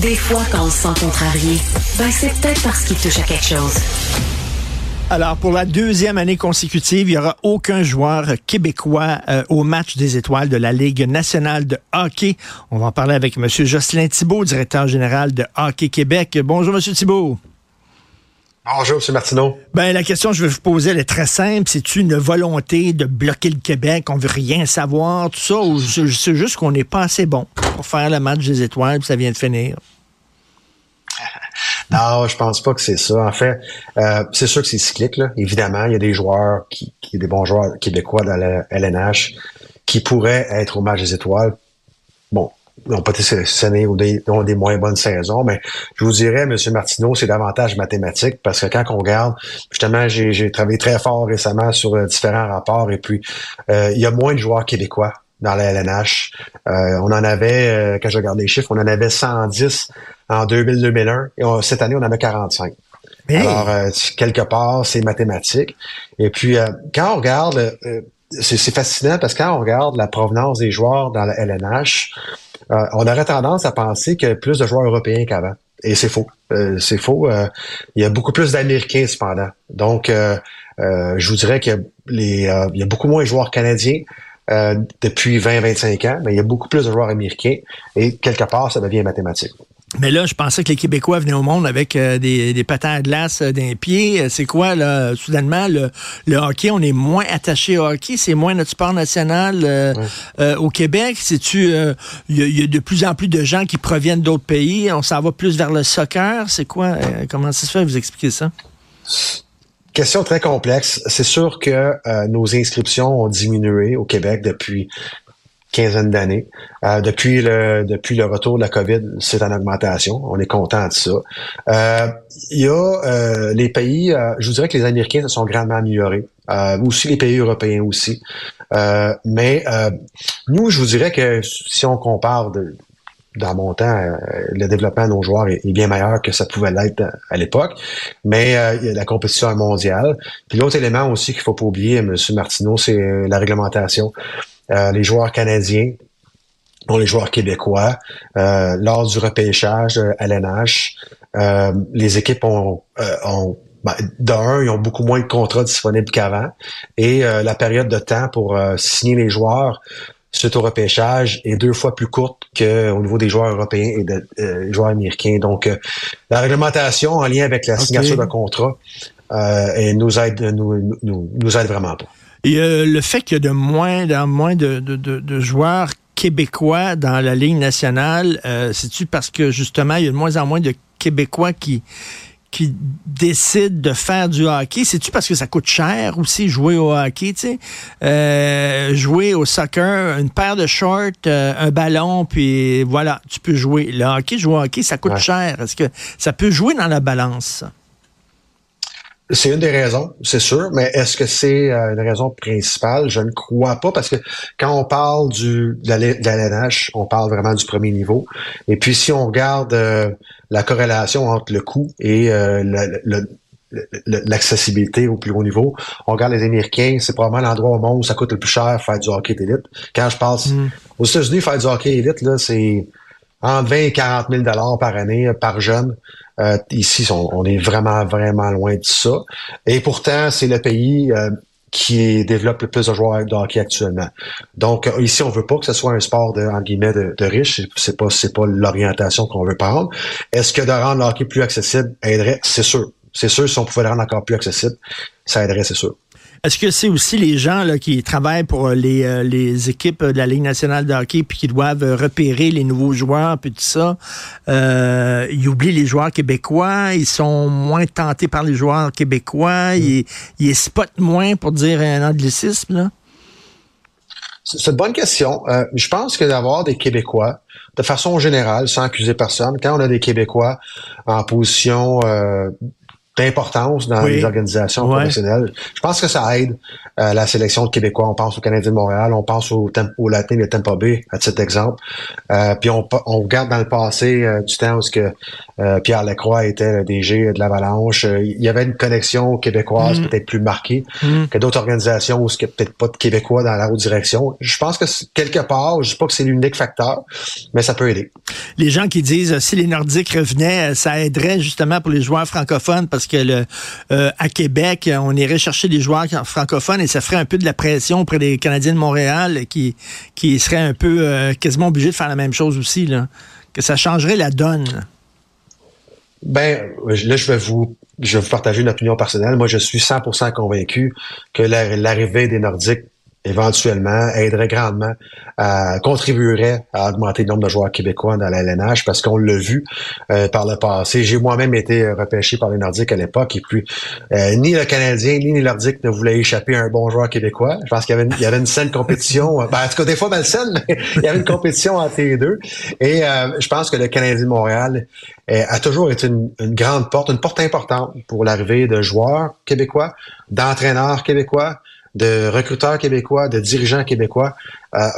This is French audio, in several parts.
Des fois, quand on se sent contrarié, ben c'est peut-être parce qu'il touche à quelque chose. Alors, pour la deuxième année consécutive, il n'y aura aucun joueur québécois euh, au match des étoiles de la Ligue nationale de hockey. On va en parler avec M. Jocelyn Thibault, directeur général de Hockey Québec. Bonjour, M. Thibault. Bonjour, M. Martineau. Ben, la question que je vais vous poser, elle est très simple. C'est une volonté de bloquer le Québec? On veut rien savoir, tout ça? Ou c'est juste qu'on n'est pas assez bon? Pour faire le match des étoiles, puis ça vient de finir? Non, je pense pas que c'est ça. En fait, euh, c'est sûr que c'est cyclique. Là. Évidemment, il y a des joueurs, qui, qui, des bons joueurs québécois dans la LNH qui pourraient être au match des étoiles. Bon, ils n'ont pas été sélectionnés ou des, ont des moins bonnes saisons, mais je vous dirais, M. Martineau, c'est davantage mathématique parce que quand on regarde, justement, j'ai travaillé très fort récemment sur euh, différents rapports et puis euh, il y a moins de joueurs québécois dans la LNH. Euh, on en avait, euh, quand je regarde les chiffres, on en avait 110 en 2000-2001 et cette année, on en a 45. Alors, euh, quelque part, c'est mathématique. Et puis, quand on regarde, c'est fascinant parce que quand on regarde la provenance des joueurs dans la LNH, on aurait tendance à penser qu'il y a plus de joueurs européens qu'avant. Et c'est faux. c'est faux. il y a beaucoup plus d'Américains, cependant. Donc, je vous dirais qu'il y, y, a beaucoup moins de joueurs canadiens. Euh, depuis 20-25 ans, mais il y a beaucoup plus de joueurs américains et quelque part, ça devient mathématique. Mais là, je pensais que les Québécois venaient au monde avec euh, des, des patins à glace euh, d'un pied. C'est quoi, là, soudainement, le, le, hockey, on est moins attaché au hockey, c'est moins notre sport national au Québec. C'est-tu, il y, a de plus en plus de gens qui proviennent d'autres pays, on s'en va plus vers le soccer. C'est quoi, comment ça se fait, vous expliquer ça? Question très complexe. C'est sûr que euh, nos inscriptions ont diminué au Québec depuis quinzaine d'années. Euh, depuis le depuis le retour de la COVID, c'est en augmentation. On est content de ça. Euh, il y a les pays, je vous dirais que les Américains se sont grandement améliorés. aussi les pays européens aussi. mais nous, je vous dirais que si on compare de, dans mon temps, euh, le développement de nos joueurs est, bien meilleur que ça pouvait l'être à, l'époque. Mais euh, la compétition est mondiale. Puis l'autre élément aussi qu'il faut pas oublier, M. Martineau, c'est euh, la réglementation. les joueurs canadiens, dont les joueurs québécois, lors du repêchage à l'NH, les équipes ont, ont ben, d'un, ils ont beaucoup moins de contrats disponibles qu'avant. Et la période de temps pour signer les joueurs suite au repêchage est deux fois plus courte qu'au niveau des joueurs européens et des euh, joueurs américains. Donc, euh, la réglementation en lien avec la signature de contrat euh, nous aide nous, nous, nous aide vraiment pas. Et le fait qu'il y a de moins, en moins de, de, de, joueurs québécois dans la Ligue nationale, c'est-tu parce que justement, il y a de moins en moins de Québécois qui, qui décident de faire du hockey, c'est-tu parce que ça coûte cher aussi jouer au hockey, tu sais? Euh, jouer au soccer, une paire de shorts, euh, un ballon, puis voilà, tu peux jouer. Le hockey, jouer au hockey, ça coûte cher. Est-ce que ça peut jouer dans la balance? C'est une des raisons, c'est sûr, mais est-ce que c'est euh, une raison principale? Je ne crois pas, parce que quand on parle du, de l'ANH, on parle vraiment du premier niveau. Et puis si on regarde euh, la corrélation entre le coût et euh, l'accessibilité au plus haut niveau. On regarde les Américains, c'est probablement l'endroit au monde où ça coûte le plus cher faire du hockey d'élite. Quand je passe mm. aux États-Unis, faire du hockey élite, là, c'est entre 20 et 40 000 dollars par année par jeune. Euh, ici, on, est vraiment, vraiment loin de ça. Et pourtant, c'est le pays euh, qui développe le plus de joueurs de hockey actuellement. Donc euh, ici, on veut pas que ce soit un sport de, en guillemets, de, de riches. C'est pas, c'est pas l'orientation qu'on veut prendre. Est-ce que de rendre le hockey plus accessible aiderait? C'est sûr. C'est sûr, si on pouvait le rendre encore plus accessible, ça aiderait, c'est sûr. Est-ce que c'est aussi les gens là, qui travaillent pour euh, les, euh, les, équipes de la Ligue nationale de hockey puis qui doivent euh, repérer les nouveaux joueurs puis tout ça, ils oublient les joueurs québécois, ils sont moins tentés par les joueurs québécois, mm. ils, ils spotent moins pour dire un anglicisme là? C'est une bonne question. Euh, je pense que d'avoir des Québécois, de façon générale, sans accuser personne, quand on a des Québécois en position euh, d'importance dans les organisations professionnelles. Je pense que ça aide euh, la sélection de Québécois. On pense au Canadien de Montréal, on pense au, au Latin de Tampa Bay, à titre d'exemple. Euh, puis on, on regarde dans le passé euh, du temps où ce que euh, Pierre Lacroix était le DG de l'Avalanche. il y avait une connexion québécoise mm. peut-être plus marquée mm. que d'autres organisations où il n'y a peut-être pas de Québécois dans la haute direction. Je pense que quelque part, je ne dis pas que c'est l'unique facteur, mais ça peut aider. Les gens qui disent si les Nordiques revenaient, ça aiderait justement pour les joueurs francophones parce que euh, à Québec, on irait chercher des joueurs francophones et ça ferait un peu de la pression auprès des Canadiens de Montréal qui, seraient un peu euh, quasiment obligés de faire la même chose aussi, là. que ça changerait la donne. Ben, là, je vais vous, je vais vous partager une opinion personnelle. Moi, je suis 100% convaincu que l'arrivée des Nordiques éventuellement aiderait grandement, euh, contribuerait à augmenter le nombre de joueurs québécois dans la LNH parce qu'on l'a vu euh, par le passé. J'ai moi-même été repêché par les Nordiques à l'époque et puis euh, ni le Canadien ni les Nordiques ne voulaient échapper à un bon joueur québécois. Je pense qu'il y avait une, il y avait une saine compétition, ben, en tout cas des fois malsaine, mais il y avait une compétition entre les deux. Et je pense que le Canadien de Montréal a toujours été une, une grande porte, une porte importante pour l'arrivée de joueurs québécois, d'entraîneurs québécois, de recruteurs québécois, de dirigeants québécois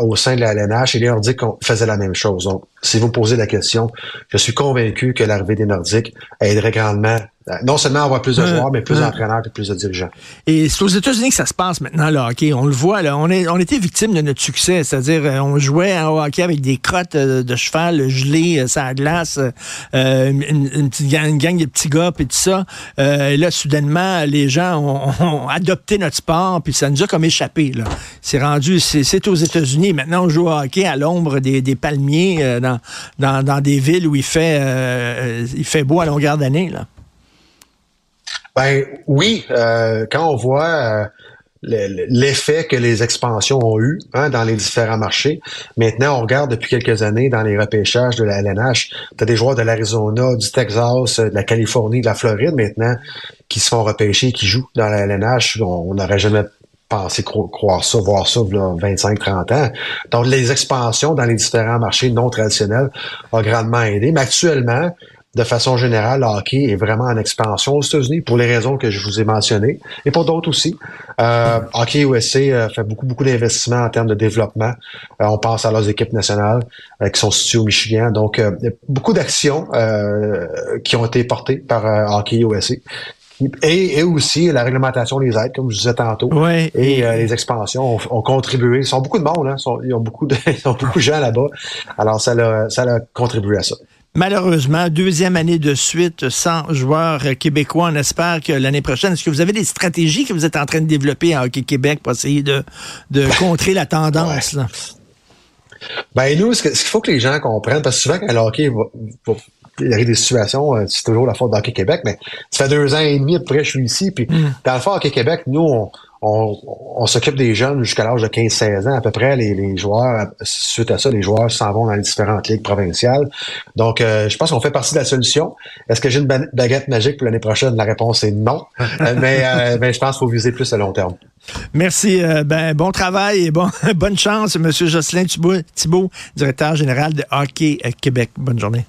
au sein de la LNH et les Nordiques faisaient la même chose. Donc, si vous posez la question, je suis convaincu que l'arrivée des Nordiques aiderait grandement euh, non seulement avoir plus de joueurs, mais plus d'entraîneurs et plus de dirigeants. Et c'est aux États-Unis que ça se passe maintenant, le hockey. On le voit, là. On, est, on était victime de notre succès. C'est-à-dire, euh, on jouait au hockey avec des crottes euh, de cheval gelées, ça à glace, une, une, petite gang, de petits gars, et tout ça. et là, soudainement, les gens ont, adopté notre sport, puis ça nous a comme échappé. Là. C'est rendu, c'est, aux États-Unis. Maintenant, on joue au hockey à l'ombre des, palmiers dans, dans, des villes où il fait, il fait beau à longueur d'année. Ben oui, euh, quand on voit euh, l'effet que les expansions ont eu hein, dans les différents marchés. Maintenant, on regarde depuis quelques années dans les repêchages de la LNH, tu as des joueurs de l'Arizona, du Texas, de la Californie, de la Floride maintenant qui se font repêcher, qui jouent dans la LNH. On n'aurait jamais pensé croire ça, voir ça, 25-30 ans. Donc, les expansions dans les différents marchés non traditionnels ont grandement aidé. Mais actuellement, de façon générale, le hockey est vraiment en expansion aux États-Unis pour les raisons que je vous ai mentionnées et pour d'autres aussi. Euh, hockey USA euh, fait beaucoup, beaucoup d'investissements en termes de développement. Euh, on pense à leurs équipes nationales euh, qui sont situées au Michigan. Donc, beaucoup d'actions qui ont été portées par Hockey USA. Et, et, aussi la réglementation des aides, comme je disais tantôt, et les expansions ont, contribué. Ils sont beaucoup de monde, hein, ils, ont beaucoup de, ils ont beaucoup de gens là-bas. Alors ça a, ça a contribué à ça. Malheureusement, deuxième année de suite sans joueurs québécois. On espère que l'année prochaine, est-ce que vous avez des stratégies que vous êtes en train de développer en Hockey Québec pour essayer de, de contrer la tendance? Là? Ben nous, ce qu'il faut que les gens comprennent, parce que souvent quand le hockey va, il y a des situations, euh, c'est toujours la faute d'Hockey Québec, mais ça fait deux ans et demi après que je suis ici, puis mm. dans le fond, Hockey Québec, nous, on, on, s'occupe des jeunes jusqu'à l'âge de 15-16 ans. À peu près, les, joueurs, suite à ça, les joueurs s'en vont dans les différentes ligues provinciales. Donc, euh, je pense qu'on fait partie de la solution. Est-ce que j'ai une baguette magique pour l'année prochaine? La réponse est non. Euh, mais, euh, mais je pense qu'il faut viser plus à long terme. Merci. ben, bon travail et bon, bonne chance, M. Jocelyn Thibault, directeur général de Hockey Québec. Bonne journée.